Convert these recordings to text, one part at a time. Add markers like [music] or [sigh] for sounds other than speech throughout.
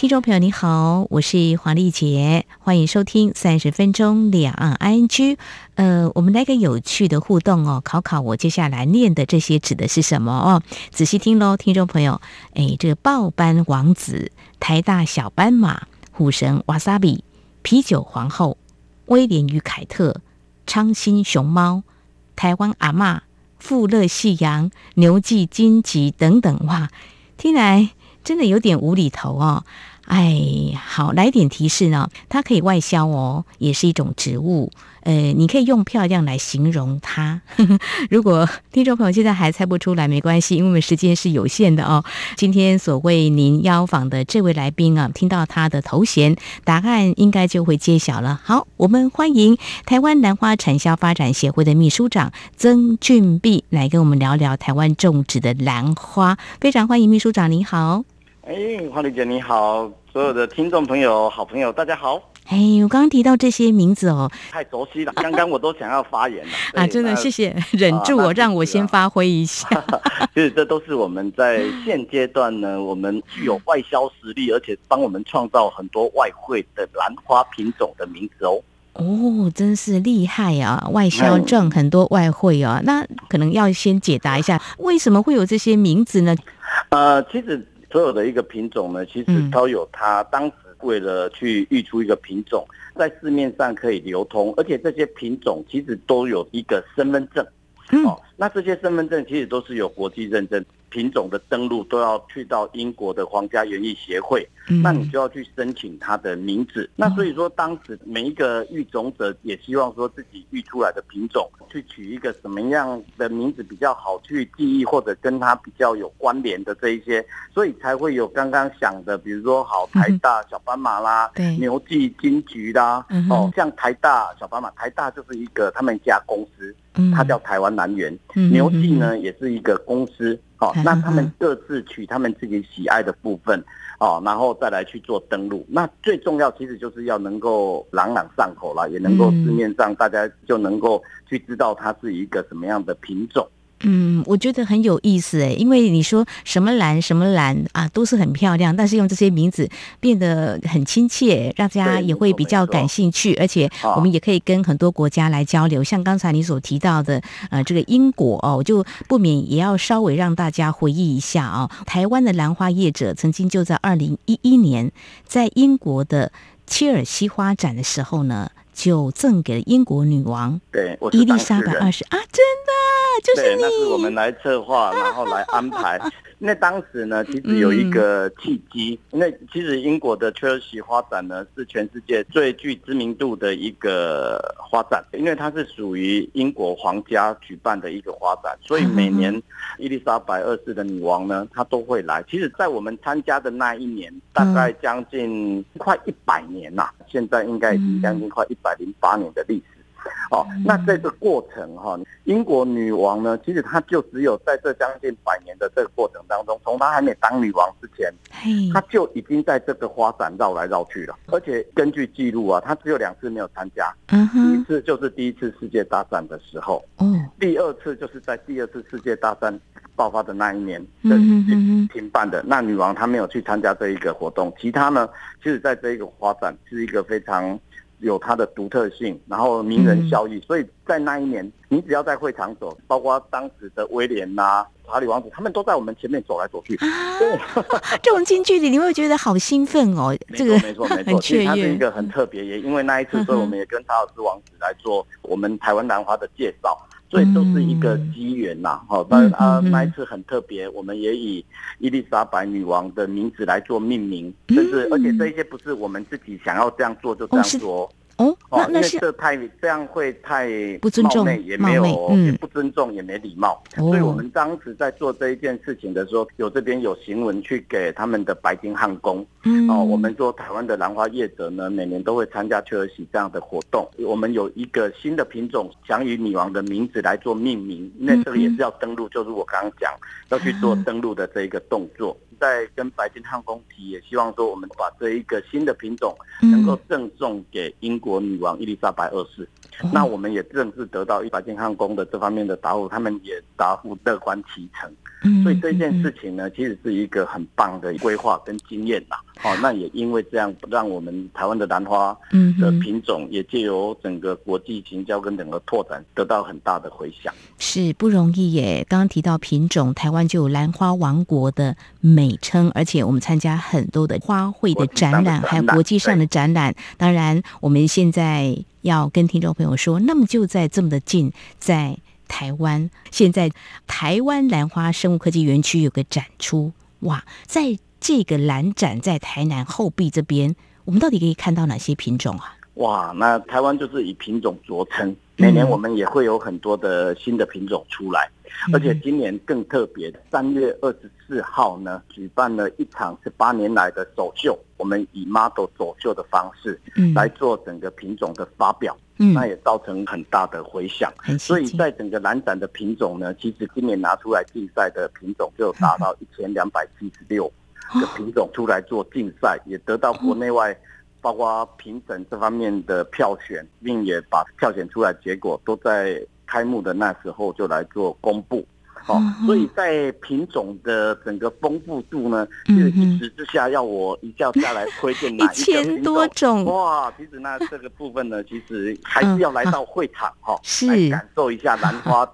听众朋友你好，我是黄丽杰，欢迎收听三十分钟两岸 ING。呃，我们来个有趣的互动哦，考考我接下来念的这些指的是什么哦？仔细听喽，听众朋友，哎，这个报班王子、台大小斑马、虎神瓦萨比、啤酒皇后、威廉与凯特、昌兴熊猫、台湾阿嬷、富乐夕阳、牛记金吉等等，哇，听来真的有点无厘头哦。哎，好，来点提示呢。它可以外销哦，也是一种植物。呃，你可以用漂亮来形容它。[laughs] 如果听众朋友现在还猜不出来，没关系，因为我们时间是有限的哦。今天所为您邀访的这位来宾啊，听到他的头衔，答案应该就会揭晓了。好，我们欢迎台湾兰花产销发展协会的秘书长曾俊碧来跟我们聊聊台湾种植的兰花。非常欢迎秘书长，你好。哎，黄丽姐你好，所有的听众朋友、好朋友，大家好。哎，我刚刚提到这些名字哦，太熟悉了，刚刚我都想要发言了 [laughs] 啊！真的谢谢，忍住我，让我先发挥一下。[laughs] 其实这都是我们在现阶段呢，我们具有外销实力，而且帮我们创造很多外汇的兰花品种的名字哦。哦，真是厉害啊！外销挣很多外汇啊，那可能要先解答一下，为什么会有这些名字呢？呃，其实。所有的一个品种呢，其实都有它当时为了去育出一个品种，在市面上可以流通，而且这些品种其实都有一个身份证。哦，那这些身份证其实都是有国际认证。品种的登录都要去到英国的皇家园艺协会，那你就要去申请它的名字。那所以说，当时每一个育种者也希望说自己育出来的品种去取一个什么样的名字比较好去记忆，或者跟它比较有关联的这一些，所以才会有刚刚想的，比如说好台大小斑马啦，牛记金桔啦，哦，像台大小斑马，台大就是一个他们家公司。它叫台湾南园，牛记呢也是一个公司，哦，那他们各自取他们自己喜爱的部分，哦，然后再来去做登录。那最重要其实就是要能够朗朗上口啦，也能够市面上大家就能够去知道它是一个什么样的品种。嗯，我觉得很有意思诶，因为你说什么兰什么兰啊，都是很漂亮，但是用这些名字变得很亲切，让大家也会比较感兴趣，而且我们也可以跟很多国家来交流。像刚才你所提到的，呃，这个英国哦，我就不免也要稍微让大家回忆一下啊，台湾的兰花业者曾经就在二零一一年在英国的切尔西花展的时候呢。就赠给了英国女王，对，伊丽莎白二世。啊，真的就是你，那是我们来策划，然后来安排。[laughs] 那当时呢，其实有一个契机。那其实英国的切尔西花展呢，是全世界最具知名度的一个花展，因为它是属于英国皇家举办的一个花展，所以每年伊丽莎白二世的女王呢，她都会来。其实，在我们参加的那一年，大概将近快一百年呐，现在应该已经将近快一百零八年的历史。哦，那这个过程哈，英国女王呢，其实她就只有在这将近百年的这个过程当中，从她还没当女王之前，她就已经在这个花展绕来绕去了。而且根据记录啊，她只有两次没有参加，第一次就是第一次世界大战的时候，第二次就是在第二次世界大战爆发的那一年的停办的。那女王她没有去参加这一个活动，其他呢，其实在这一个花展是一个非常。有它的独特性，然后名人效益，所以在那一年，你只要在会场走，包括当时的威廉呐、啊、查理王子，他们都在我们前面走来走去。啊，对 [laughs] 这种近距离，你会觉得好兴奋哦。这个没错没错没错，其实它是一个很特别，也因为那一次，所以我们也跟查尔斯王子来做我们台湾兰花的介绍，所以都是一个机缘呐。好，那啊那一次很特别，我们也以伊丽莎白女王的名字来做命名，就是而且这一些不是我们自己想要这样做就这样做。哦，那那是这太这样会太不尊重，也没有也不尊重，也没礼貌。所以我们当时在做这一件事情的时候，有这边有行文去给他们的白金汉宫。嗯，哦，我们说台湾的兰花业者呢，每年都会参加切尔西这样的活动。我们有一个新的品种，想以女王的名字来做命名，那这个也是要登录，就是我刚刚讲要去做登录的这一个动作。在跟白金汉宫提，也希望说我们把这一个新的品种能够赠送给英国女王伊丽莎白二世。嗯、那我们也正式得到白金汉宫的这方面的答复，他们也答复乐观其成。嗯所以这件事情呢，其实是一个很棒的规划跟经验呐。哦，那也因为这样，让我们台湾的兰花的品种也借由整个国际行销跟整个拓展，得到很大的回响。是不容易耶。刚刚提到品种，台湾就有兰花王国的美称，而且我们参加很多的花卉的展览，还有国际上的展览。当然，我们现在要跟听众朋友说，那么就在这么的近，在。台湾现在台湾兰花生物科技园区有个展出哇，在这个兰展在台南后壁这边，我们到底可以看到哪些品种啊？哇，那台湾就是以品种著称，每年我们也会有很多的新的品种出来。而且今年更特别，三月二十四号呢，举办了一场十八年来的首秀。我们以 model 走秀的方式，来做整个品种的发表，嗯，那也造成很大的回响。所以在整个兰展的品种呢，其实今年拿出来竞赛的品种就达到一千两百七十六个品种出来做竞赛，也得到国内外包括评审这方面的票选，并也把票选出来结果都在。开幕的那时候就来做公布，好，所以在品种的整个丰富度呢，就是一时之下要我一下下来推荐哪一千多种哇！其实那这个部分呢，其实还是要来到会场哈，来感受一下兰花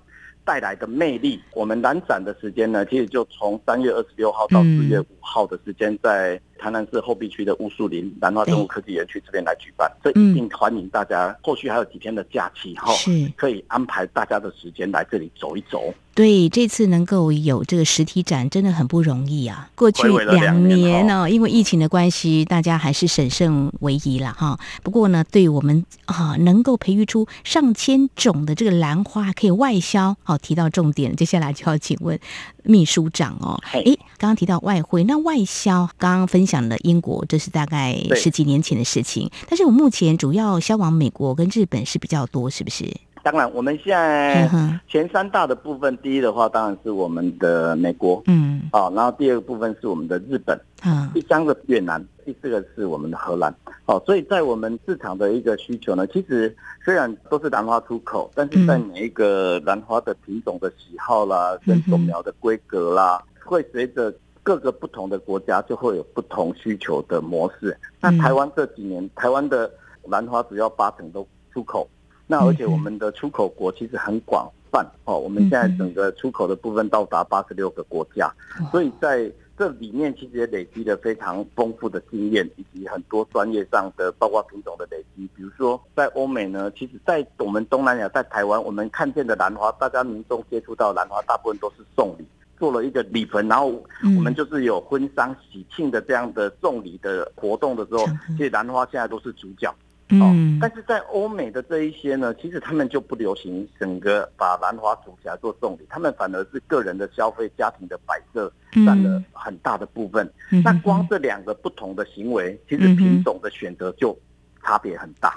带来的魅力。我们兰展的时间呢，其实就从三月二十六号到四月五号的时间，在台南市后壁区的乌树林兰花生物科技园区这边来举办，这一定欢迎大家。后续还有几天的假期哈，是可以安排大家的时间来这里走一走。对，这次能够有这个实体展，真的很不容易啊。过去两年呢，因为疫情的关系，大家还是审慎为宜了哈。不过呢，对我们啊，能够培育出上千种的这个兰花，可以外销，好，提到重点，接下来就要请问秘书长哦。哎，刚刚提到外汇，那外销刚刚分。享了英国，这是大概十几年前的事情。但是我目前主要销往美国跟日本是比较多，是不是？当然，我们现在前三大的部分，第一的话当然是我们的美国，嗯，啊，然后第二个部分是我们的日本，嗯，第三个越南，第四个是我们的荷兰。哦，所以在我们市场的一个需求呢，其实虽然都是兰花出口，但是在每一个兰花的品种的喜好啦，跟种苗的规格啦，会随着。各个不同的国家就会有不同需求的模式。那台湾这几年，台湾的兰花主要八成都出口，那而且我们的出口国其实很广泛哦。我们现在整个出口的部分到达八十六个国家，所以在这里面其实也累积了非常丰富的经验，以及很多专业上的，包括品种的累积。比如说在欧美呢，其实，在我们东南亚，在台湾，我们看见的兰花，大家民众接触到兰花，大部分都是送礼。做了一个礼盆，然后我们就是有婚丧喜庆的这样的送礼的活动的时候，其实兰花现在都是主角。哦，但是在欧美的这一些呢，其实他们就不流行整个把兰花组起来做送礼，他们反而是个人的消费、家庭的摆设占了很大的部分。那光这两个不同的行为，其实品种的选择就差别很大。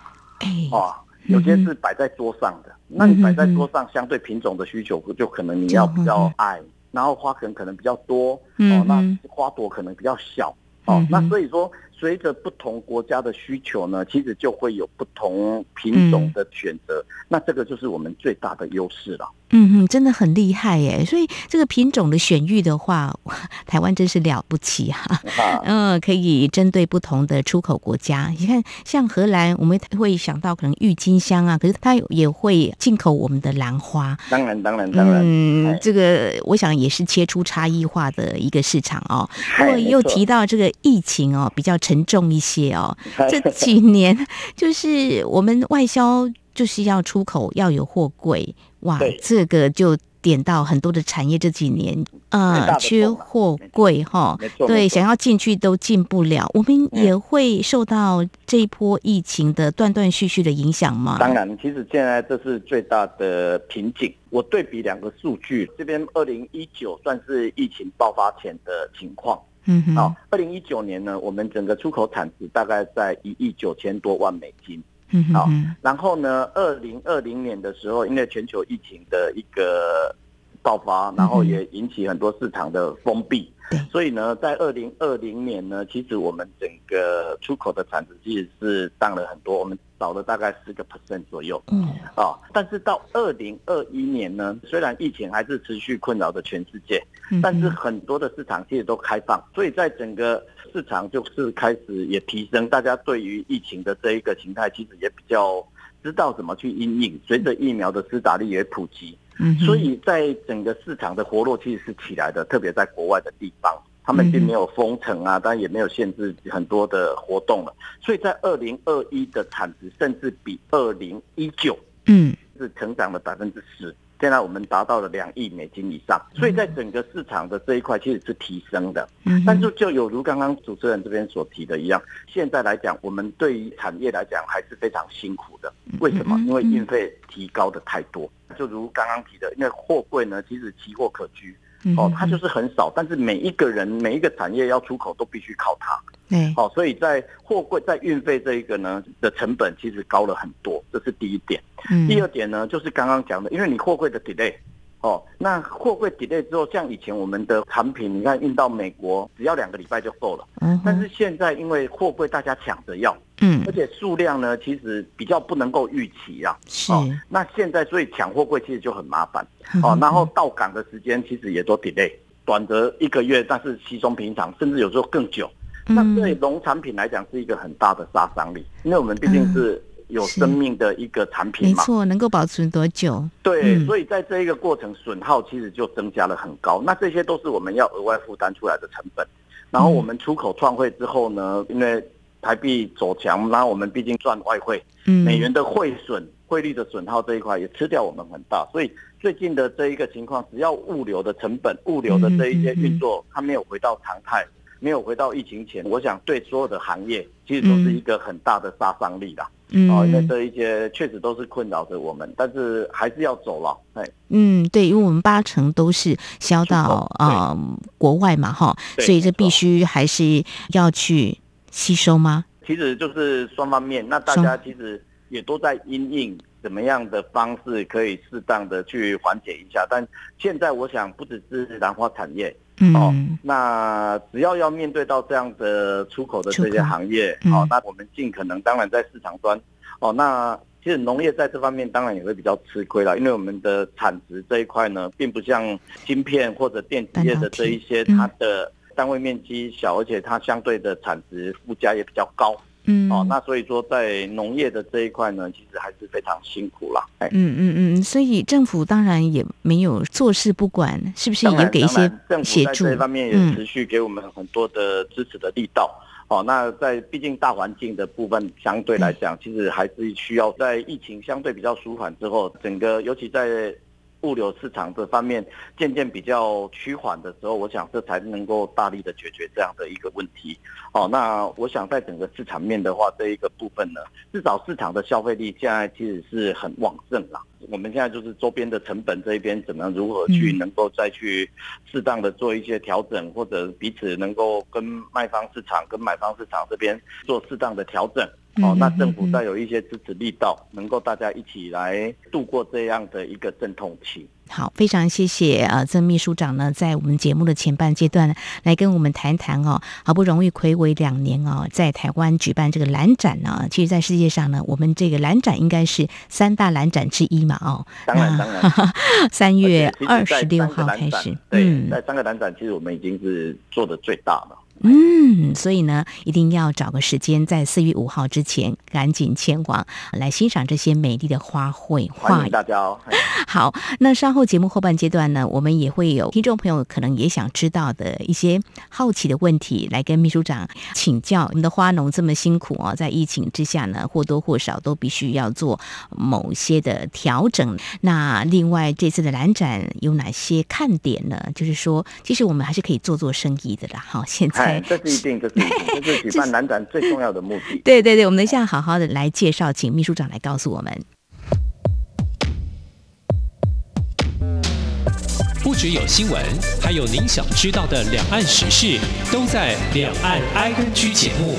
哦，有些是摆在桌上的，那你摆在桌上，相对品种的需求就可能你要比较矮。然后花梗可能比较多，哦，那花朵可能比较小，哦，那所以说，随着不同国家的需求呢，其实就会有不同品种的选择，那这个就是我们最大的优势了。嗯哼，真的很厉害耶！所以这个品种的选育的话，[laughs] 台湾真是了不起哈。[laughs] 嗯、呃，可以针对不同的出口国家，你看像荷兰，我们会想到可能郁金香啊，可是它也会进口我们的兰花。当然，当然，当然。嗯，这个我想也是切出差异化的一个市场哦。[laughs] 不过又提到这个疫情哦，比较沉重一些哦。这几年就是我们外销。就是要出口要有货柜哇，这个就点到很多的产业这几年呃缺货柜哈，对，想要进去都进不了。我们也会受到这一波疫情的断断续续的影响吗？当然，其实现在这是最大的瓶颈。我对比两个数据，这边二零一九算是疫情爆发前的情况，嗯哼，好，二零一九年呢，我们整个出口产值大概在一亿九千多万美金。嗯，好。然后呢，二零二零年的时候，因为全球疫情的一个爆发，然后也引起很多市场的封闭。对，所以呢，在二零二零年呢，其实我们整个出口的产值其实是降了很多，我们少了大概十个 percent 左右。嗯，啊，但是到二零二一年呢，虽然疫情还是持续困扰着全世界，但是很多的市场其实都开放，所以在整个市场就是开始也提升，大家对于疫情的这一个形态，其实也比较知道怎么去应应。随着疫苗的施打力也普及。嗯，所以在整个市场的活络其实是起来的，特别在国外的地方，他们并没有封城啊，当然也没有限制很多的活动了。所以在二零二一的产值甚至比二零一九，嗯，是成长了百分之十。现在我们达到了两亿美金以上，所以在整个市场的这一块其实是提升的。嗯，但是就有如刚刚主持人这边所提的一样，现在来讲，我们对于产业来讲还是非常辛苦的。为什么？因为运费提高的太多。就如刚刚提的，因为货柜呢，其实奇货可居，哦，它就是很少，但是每一个人、每一个产业要出口都必须靠它。对，哦，所以在货柜在运费这一个呢的成本其实高了很多，这是第一点。嗯，第二点呢，就是刚刚讲的，因为你货柜的 delay，哦，那货柜 delay 之后，像以前我们的产品，你看运到美国只要两个礼拜就够了。嗯，但是现在因为货柜大家抢着要，嗯，而且数量呢其实比较不能够预期啊。是，那现在所以抢货柜其实就很麻烦。哦，然后到港的时间其实也都 delay，短则一个月，但是稀松平常，甚至有时候更久。那对农产品来讲是一个很大的杀伤力，因为我们毕竟是有生命的一个产品嘛，没错，能够保存多久？对，所以在这一个过程损耗其实就增加了很高，那这些都是我们要额外负担出来的成本。然后我们出口创汇之后呢，因为台币走强，然后我们毕竟赚外汇，美元的汇损、汇率的损耗这一块也吃掉我们很大，所以最近的这一个情况，只要物流的成本、物流的这一些运作，它没有回到常态。没有回到疫情前，我想对所有的行业其实都是一个很大的杀伤力啦。嗯，因为这一些确实都是困扰着我们，但是还是要走了。哎，嗯，对，因为我们八成都是销到啊、呃、国外嘛，哈，所以这必须还是要去吸收吗？其实就是双方面，那大家其实也都在因应怎么样的方式可以适当的去缓解一下。但现在我想，不只是兰花产业。哦，那只要要面对到这样的出口的这些行业，哦，那我们尽可能，当然在市场端，哦，那其实农业在这方面当然也会比较吃亏了，因为我们的产值这一块呢，并不像芯片或者电子业的这一些，它的单位面积小，而且它相对的产值附加也比较高。嗯，哦，那所以说在农业的这一块呢，其实还是非常辛苦啦。哎，嗯嗯嗯，所以政府当然也没有坐视不管，是不是也给一些协助？政府在这方面也持续给我们很多的支持的力道。哦，那在毕竟大环境的部分相对来讲，其实还是需要在疫情相对比较舒缓之后，整个尤其在。物流市场这方面渐渐比较趋缓的时候，我想这才能够大力的解决这样的一个问题。哦，那我想在整个市场面的话，这一个部分呢，至少市场的消费力现在其实是很旺盛啦。我们现在就是周边的成本这一边怎么如何去能够再去适当的做一些调整，或者彼此能够跟卖方市场跟买方市场这边做适当的调整。哦，那政府再有一些支持力道，能够大家一起来度过这样的一个阵痛期。好，非常谢谢呃曾秘书长呢，在我们节目的前半阶段来跟我们谈谈哦，好不容易睽违两年哦，在台湾举办这个蓝展呢，其实，在世界上呢，我们这个蓝展应该是三大蓝展之一嘛，哦，当然当然，[laughs] 三月二十六号开始，对，在三个蓝展，其实我们已经是做的最大了。嗯，所以呢，一定要找个时间，在四月五号之前赶紧前往来欣赏这些美丽的花卉。欢迎大家哦。[laughs] 好，那稍后节目后半阶段呢，我们也会有听众朋友可能也想知道的一些好奇的问题，来跟秘书长请教。我们的花农这么辛苦哦，在疫情之下呢，或多或少都必须要做某些的调整。那另外这次的兰展有哪些看点呢？就是说，其实我们还是可以做做生意的啦。好，现在。[laughs] [laughs] 这是一定，这是一定，这是举办南展最重要的目的。对对对，我们等一下好好的来介绍，请秘书长来告诉我们。不只有新闻，还有您想知道的两岸时事，都在《两岸 ING》节目。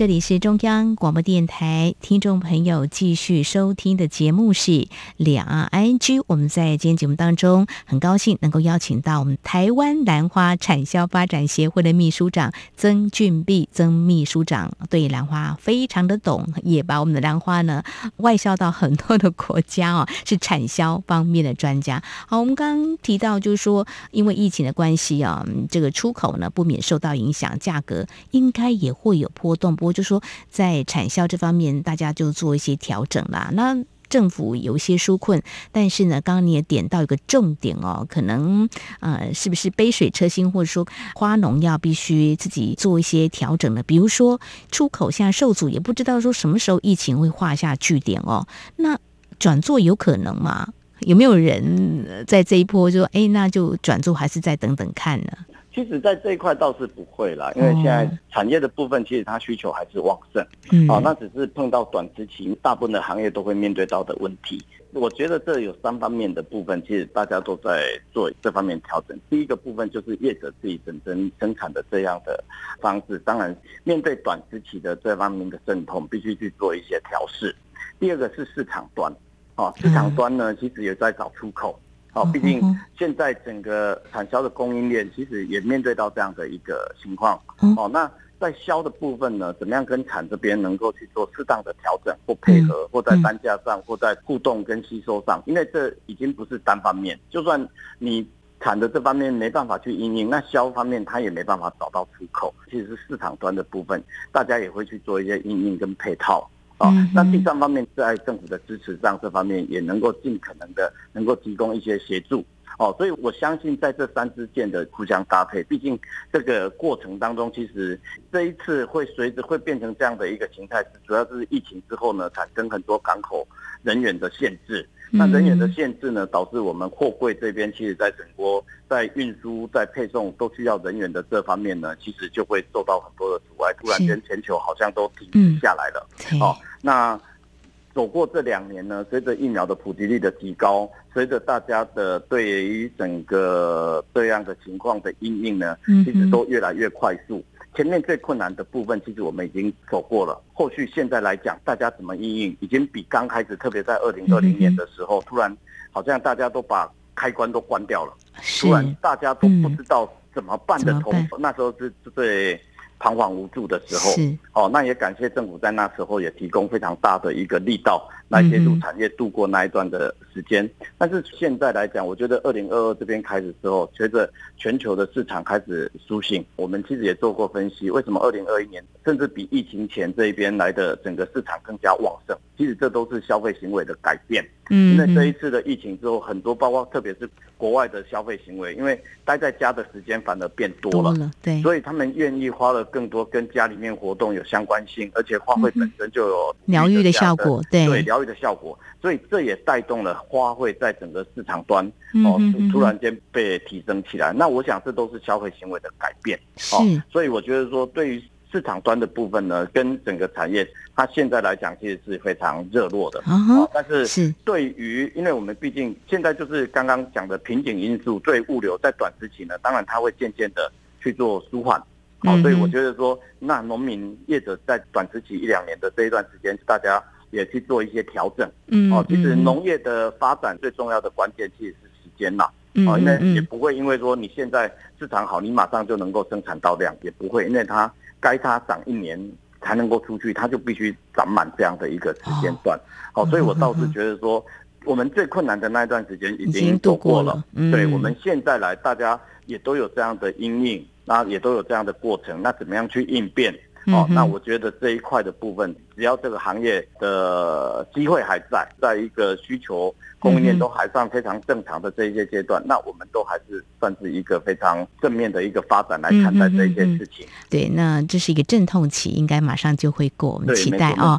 这里是中央广播电台，听众朋友继续收听的节目是两岸 ING。我们在今天节目当中，很高兴能够邀请到我们台湾兰花产销发展协会的秘书长曾俊碧曾秘书长，对兰花非常的懂，也把我们的兰花呢外销到很多的国家哦，是产销方面的专家。好，我们刚刚提到就是说，因为疫情的关系啊，这个出口呢不免受到影响，价格应该也会有波动。不就说在产销这方面，大家就做一些调整啦。那政府有一些纾困，但是呢，刚刚你也点到一个重点哦，可能呃，是不是杯水车薪，或者说花农要必须自己做一些调整呢？比如说出口现在受阻，也不知道说什么时候疫情会画下句点哦。那转做有可能吗？有没有人在这一波就说，哎，那就转做，还是再等等看呢？其实，在这一块倒是不会啦，因为现在产业的部分，其实它需求还是旺盛。嗯，好，那只是碰到短时期，大部分的行业都会面对到的问题。我觉得这有三方面的部分，其实大家都在做这方面调整。第一个部分就是业者自己本身生产的这样的方式，当然面对短时期的这方面的阵痛，必须去做一些调试。第二个是市场端，啊，市场端呢，其实也在找出口。好，毕竟现在整个产销的供应链其实也面对到这样的一个情况。哦，那在销的部分呢，怎么样跟产这边能够去做适当的调整或配合，或在单价上，或在互动跟吸收上，因为这已经不是单方面。就算你产的这方面没办法去应应，那销方面它也没办法找到出口。其实是市场端的部分，大家也会去做一些应应跟配套。哦，那第三方面在政府的支持上，这方面也能够尽可能的能够提供一些协助。哦，所以我相信在这三支箭的互相搭配，毕竟这个过程当中，其实这一次会随着会变成这样的一个形态，主要是疫情之后呢，产生很多港口人员的限制。那人员的限制呢，导致我们货柜这边其实在整个在运输、在配送都需要人员的这方面呢，其实就会受到很多的阻碍。突然间，全球好像都停止下来了。哦，那。走过这两年呢，随着疫苗的普及率的提高，随着大家的对于整个这样的情况的应应呢，其实都越来越快速。前面最困难的部分，其实我们已经走过了。后续现在来讲，大家怎么应应，已经比刚开始，特别在二零二零年的时候，突然好像大家都把开关都关掉了，突然大家都不知道怎么办的头，那时候是最。彷徨无助的时候，哦，那也感谢政府在那时候也提供非常大的一个力道来协助产业度过那一段的时间。嗯、但是现在来讲，我觉得二零二二这边开始之后，随着全球的市场开始苏醒，我们其实也做过分析，为什么二零二一年甚至比疫情前这一边来的整个市场更加旺盛？其实这都是消费行为的改变。嗯，因为这一次的疫情之后，很多包括特别是国外的消费行为，因为待在家的时间反而变多了，多了对，所以他们愿意花了更多跟家里面活动有相关性，而且花卉本身就有疗愈的效果，对，对，疗愈的效果，所以这也带动了花卉在整个市场端哦，突然间被提升起来。那我想这都是消费行为的改变，哦，所以我觉得说对于。市场端的部分呢，跟整个产业，它现在来讲其实是非常热络的。Uh-huh, 但是对于，因为我们毕竟现在就是刚刚讲的瓶颈因素，对物流在短时期呢，当然它会渐渐的去做舒缓。好、uh-huh. 所以我觉得说，那农民业者在短时期一两年的这一段时间，大家也去做一些调整。嗯，哦，其实农业的发展最重要的关键其实是时间呐。哦，因为也不会因为说你现在市场好，你马上就能够生产到量，也不会，因为它。该它涨一年才能够出去，它就必须涨满这样的一个时间段。好、哦，所以我倒是觉得说，我们最困难的那一段时间已经度过了。嗯、对，我们现在来，大家也都有这样的阴影，那也都有这样的过程，那怎么样去应变？哦，那我觉得这一块的部分，只要这个行业的机会还在，在一个需求供应链都还算非常正常的这一些阶段，那我们都还是算是一个非常正面的一个发展来看待这一件事情。对，那这是一个阵痛期，应该马上就会过，我们期待啊。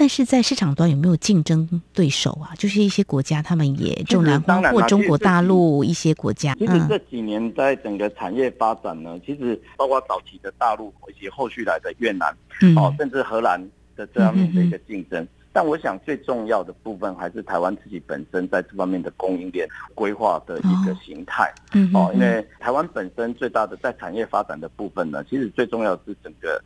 但是在市场端有没有竞争对手啊？就是一些国家，他们也种兰花，或中国大陆一些国家。其实这几年在整个产业发展呢，其实包括早期的大陆以及后续来的越南，哦，甚至荷兰的这方面的一个竞争。但我想最重要的部分还是台湾自己本身在这方面的供应链规划的一个形态。哦，因为台湾本身最大的在产业发展的部分呢，其实最重要的是整个。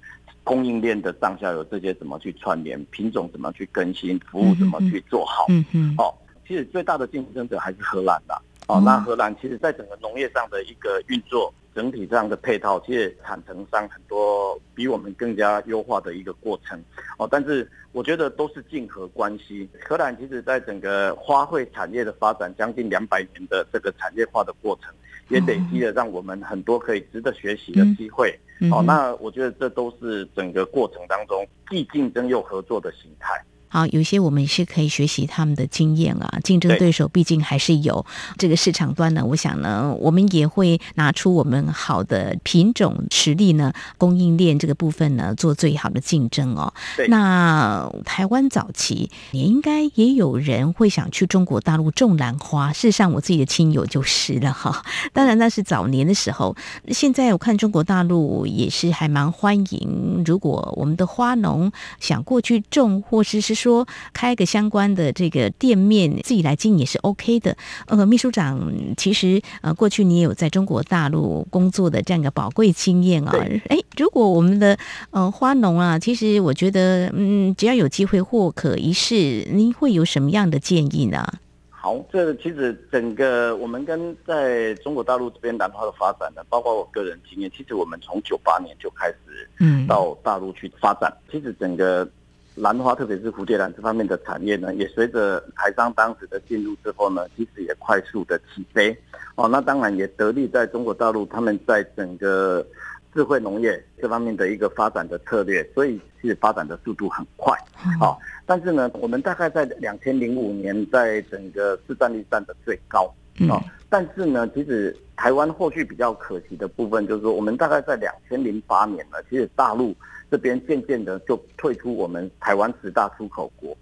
供应链的上下游这些怎么去串联，品种怎么去更新，服务怎么去做好。嗯嗯。哦，其实最大的竞争者还是荷兰的。哦，那荷兰其实在整个农业上的一个运作，整体上的配套，其实产程上很多比我们更加优化的一个过程。哦，但是我觉得都是竞合关系。荷兰其实在整个花卉产业的发展将近两百年的这个产业化的过程，也累积了让我们很多可以值得学习的机会。哦，那我觉得这都是整个过程当中既竞争又合作的形态。好，有些我们是可以学习他们的经验啊。竞争对手毕竟还是有这个市场端呢。我想呢，我们也会拿出我们好的品种实力呢，供应链这个部分呢，做最好的竞争哦。那台湾早期也应该也有人会想去中国大陆种兰花。事实上，我自己的亲友就是了哈。[laughs] 当然那是早年的时候，现在我看中国大陆也是还蛮欢迎。如果我们的花农想过去种，或者是说。说开个相关的这个店面，自己来经营也是 OK 的。呃，秘书长，其实呃，过去你也有在中国大陆工作的这样一个宝贵经验啊。哎，如果我们的呃花农啊，其实我觉得，嗯，只要有机会或可一试，您会有什么样的建议呢？好，这其实整个我们跟在中国大陆这边兰花的发展呢，包括我个人经验，其实我们从九八年就开始嗯到大陆去发展，嗯、其实整个。兰花，特别是蝴蝶兰这方面的产业呢，也随着台商当时的进入之后呢，其实也快速的起飞。哦，那当然也得力在中国大陆，他们在整个智慧农业这方面的一个发展的策略，所以其实发展的速度很快。好，但是呢，我们大概在两千零五年，在整个市占率占的最高。哦，但是呢，其实台湾后续比较可惜的部分，就是说我们大概在两千零八年呢，其实大陆。这边渐渐的就退出我们台湾十大出口国，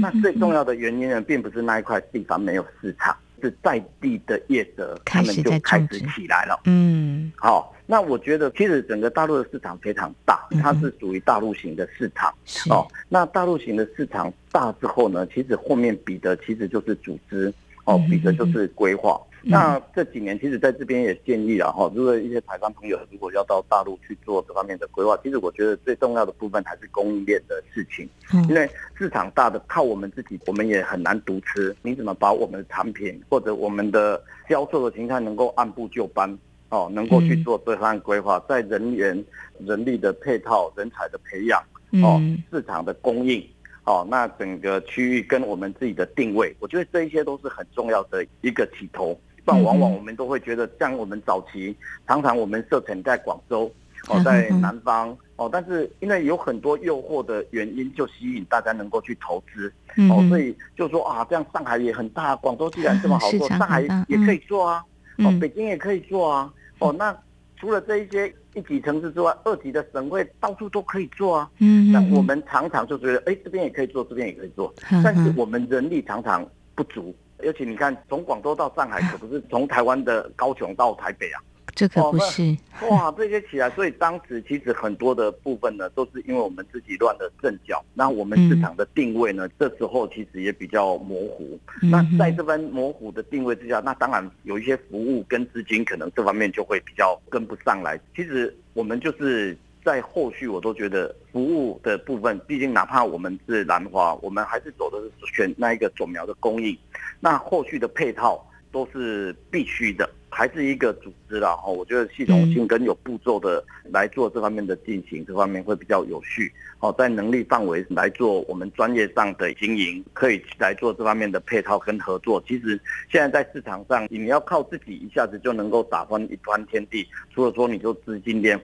那最重要的原因呢，并不是那一块地方没有市场，是在地的业者他们就开始起来了。嗯，好，那我觉得其实整个大陆的市场非常大，它是属于大陆型的市场。哦，那大陆型的市场大之后呢，其实后面比的其实就是组织，哦，比的就是规划。那这几年，其实在这边也建议了哈，如果一些台湾朋友如果要到大陆去做这方面的规划，其实我觉得最重要的部分还是供应链的事情，因为市场大的靠我们自己，我们也很难独吃。你怎么把我们的产品或者我们的销售的形态能够按部就班哦，能够去做这方规划，在人员、人力的配套、人才的培养哦，市场的供应哦，那整个区域跟我们自己的定位，我觉得这一些都是很重要的一个起头。但往往我们都会觉得，像我们早期常常我们设厂在广州哦，在南方哦，但是因为有很多诱惑的原因，就吸引大家能够去投资哦，所以就说啊，这样上海也很大，广州既然这么好做，上海也可以做啊，哦，北京也可以做啊，哦，那除了这一些一级城市之外，二级的省会到处都可以做啊，嗯，那我们常常就觉得，哎，这边也可以做，这边也可以做，但是我们人力常常不足。尤其你看，从广州到上海，[laughs] 可不是从台湾的高雄到台北啊，这可不是。哇，这些起来，所以当时其实很多的部分呢，都是因为我们自己乱了阵脚。那我们市场的定位呢，这时候其实也比较模糊。那在这番模糊的定位之下，那当然有一些服务跟资金，可能这方面就会比较跟不上来。其实我们就是。在后续，我都觉得服务的部分，毕竟哪怕我们是兰花，我们还是走的是选那一个种苗的供应，那后续的配套都是必须的，还是一个组织啦哈。我觉得系统性跟有步骤的来做这方面的进行，这方面会比较有序。哦，在能力范围来做我们专业上的经营，可以来做这方面的配套跟合作。其实现在在市场上，你要靠自己一下子就能够打翻一番天地，除了说你就资金链。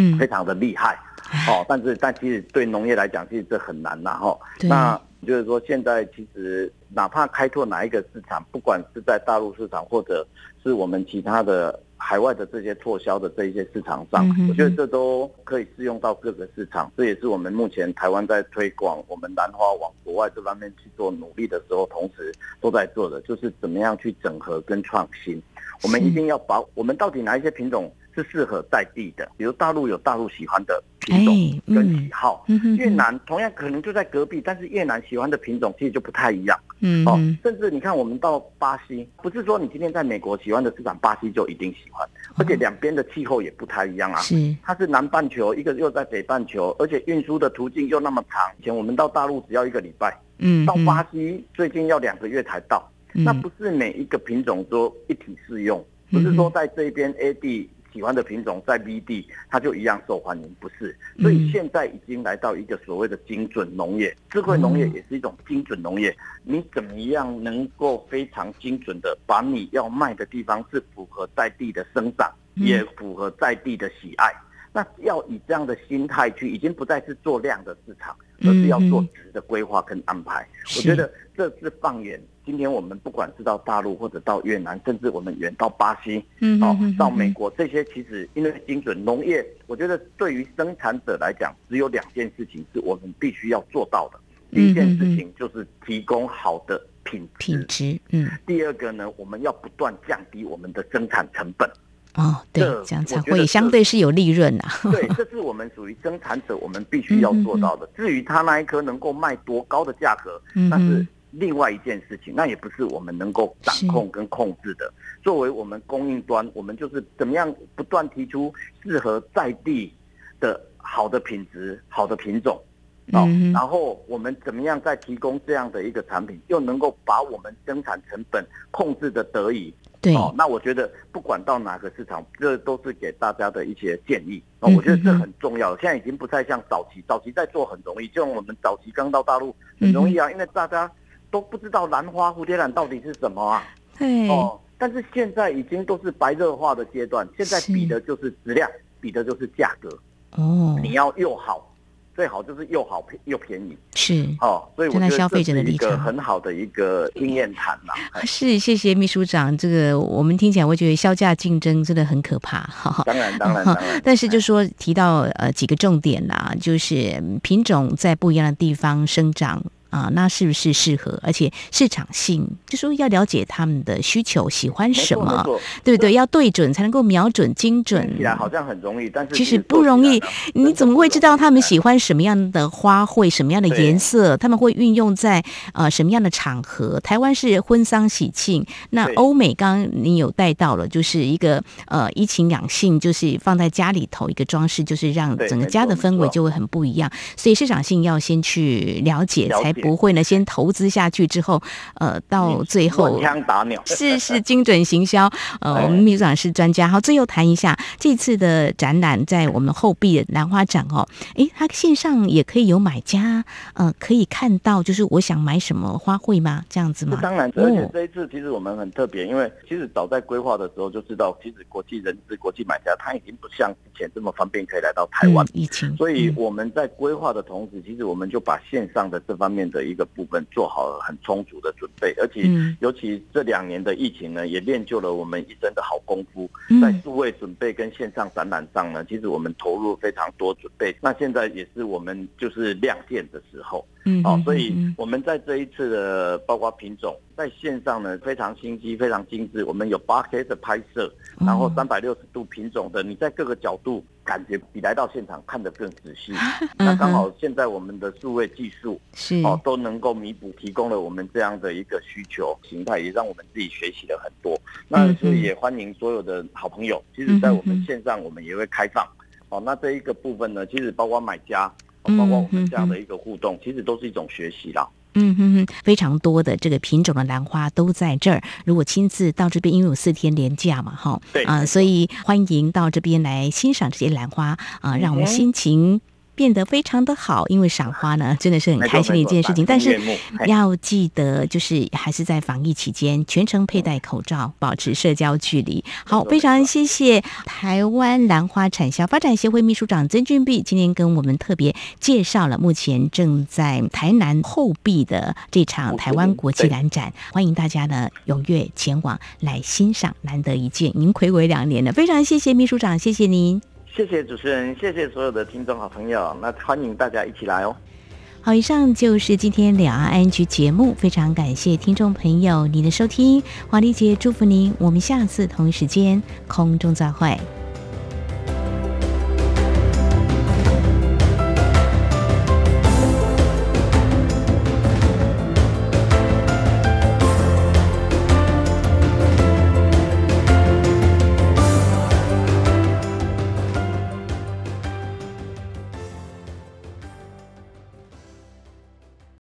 嗯，非常的厉害，哦，但是但其实对农业来讲，其实这很难呐，哈。那就是说，现在其实哪怕开拓哪一个市场，不管是在大陆市场，或者是我们其他的海外的这些拓销的这一些市场上，我觉得这都可以适用到各个市场。这也是我们目前台湾在推广我们兰花往国外这方面去做努力的时候，同时都在做的，就是怎么样去整合跟创新。我们一定要把我们到底哪一些品种。是适合在地的，比如大陆有大陆喜欢的品种跟喜好，越南同样可能就在隔壁，但是越南喜欢的品种其实就不太一样。嗯，哦，甚至你看我们到巴西，不是说你今天在美国喜欢的市场，巴西就一定喜欢，而且两边的气候也不太一样啊。是，它是南半球，一个又在北半球，而且运输的途径又那么长。以前我们到大陆只要一个礼拜，嗯，到巴西最近要两个月才到。那不是每一个品种都一体适用，不是说在这边 A 地喜欢的品种在 B 地它就一样受欢迎，不是。所以现在已经来到一个所谓的精准农业，智慧农业也是一种精准农业。你怎么样能够非常精准的把你要卖的地方是符合在地的生长，也符合在地的喜爱？那要以这样的心态去，已经不再是做量的市场，而是要做质的规划跟安排。我觉得这是放眼。今天我们不管是到大陆或者到越南，甚至我们远到巴西，嗯，哦，到美国，这些其实因为精准农业，我觉得对于生产者来讲，只有两件事情是我们必须要做到的。第一件事情就是提供好的品质，品质，嗯。第二个呢，我们要不断降低我们的生产成本。哦，对，这样才会相对是有利润呐。对，[laughs] 这是我们属于生产者，我们必须要做到的。至于他那一颗能够卖多高的价格，那是。另外一件事情，那也不是我们能够掌控跟控制的。作为我们供应端，我们就是怎么样不断提出适合在地的好的品质、好的品种，哦，然后我们怎么样再提供这样的一个产品，又能够把我们生产成本控制的得宜。对，哦，那我觉得不管到哪个市场，这都是给大家的一些建议。哦，我觉得这很重要。现在已经不再像早期，早期在做很容易，就像我们早期刚到大陆很容易啊，因为大家。都不知道兰花蝴蝶兰到底是什么啊？对哦，但是现在已经都是白热化的阶段，现在比的就是质量，比的就是价格。哦，你要又好，最好就是又好又便宜。是哦，所以我觉得这是一个很好的一个经验谈嘛。是，谢谢秘书长。这个我们听起来，我觉得销价竞争真的很可怕。哈，[laughs] 当然，当然，[laughs] 当然。但是就说提到呃几个重点啦，就是品种在不一样的地方生长。啊，那是不是适合？而且市场性，就说要了解他们的需求，喜欢什么，对不对？要对准才能够瞄准精准。听起来好像很容易，但是其实不容易。你怎么会知道他们喜欢什么样的花卉、什么样的颜色？他们会运用在呃什么样的场合？台湾是婚丧喜庆，那欧美刚刚你有带到了，就是一个呃怡情养性，就是放在家里头一个装饰，就是让整个家的氛围就会很不一样。所以市场性要先去了解才。不会呢，先投资下去之后，呃，到最后打鸟，是是精准行销。[laughs] 呃，我们秘书长是专家。好，最后谈一下这次的展览，在我们后壁的兰花展哦，哎，它线上也可以有买家，呃，可以看到，就是我想买什么花卉吗？这样子吗？当然，而且这一次其实我们很特别，因为其实早在规划的时候就知道，其实国际人士、国际买家他已经不像以前这么方便可以来到台湾，疫情，所以我们在规划的同时，其实我们就把线上的这方面。的一个部分做好了很充足的准备，而且尤其这两年的疫情呢，也练就了我们一身的好功夫，在数位准备跟线上展览上呢，其实我们投入非常多准备。那现在也是我们就是亮剑的时候，嗯，好，所以我们在这一次的包括品种在线上呢，非常清晰，非常精致。我们有八 K 的拍摄，然后三百六十度品种的，你在各个角度。感觉比来到现场看得更仔细，那刚好现在我们的数位技术是哦都能够弥补，提供了我们这样的一个需求形态，也让我们自己学习了很多。那所以也欢迎所有的好朋友，其实，在我们线上我们也会开放哦。那这一个部分呢，其实包括买家，包括我们这样的一个互动，其实都是一种学习啦。嗯哼哼，非常多的这个品种的兰花都在这儿。如果亲自到这边，因为有四天连假嘛，哈，对啊，所以欢迎到这边来欣赏这些兰花啊，让我们心情。变得非常的好，因为赏花呢，[laughs] 真的是很开心的一件事情。但是要记得，就是还是在防疫期间，全程佩戴口罩，保持社交距离。好，非常谢谢台湾兰花产销发展协会秘书长曾俊碧，今天跟我们特别介绍了目前正在台南后壁的这场台湾国际兰展，欢迎大家呢踊跃前往来欣赏，难得一见。您睽违两年了，非常谢谢秘书长，谢谢您。谢谢主持人，谢谢所有的听众好朋友，那欢迎大家一起来哦。好，以上就是今天两岸安局节目，非常感谢听众朋友您的收听，华丽姐祝福您，我们下次同一时间空中再会。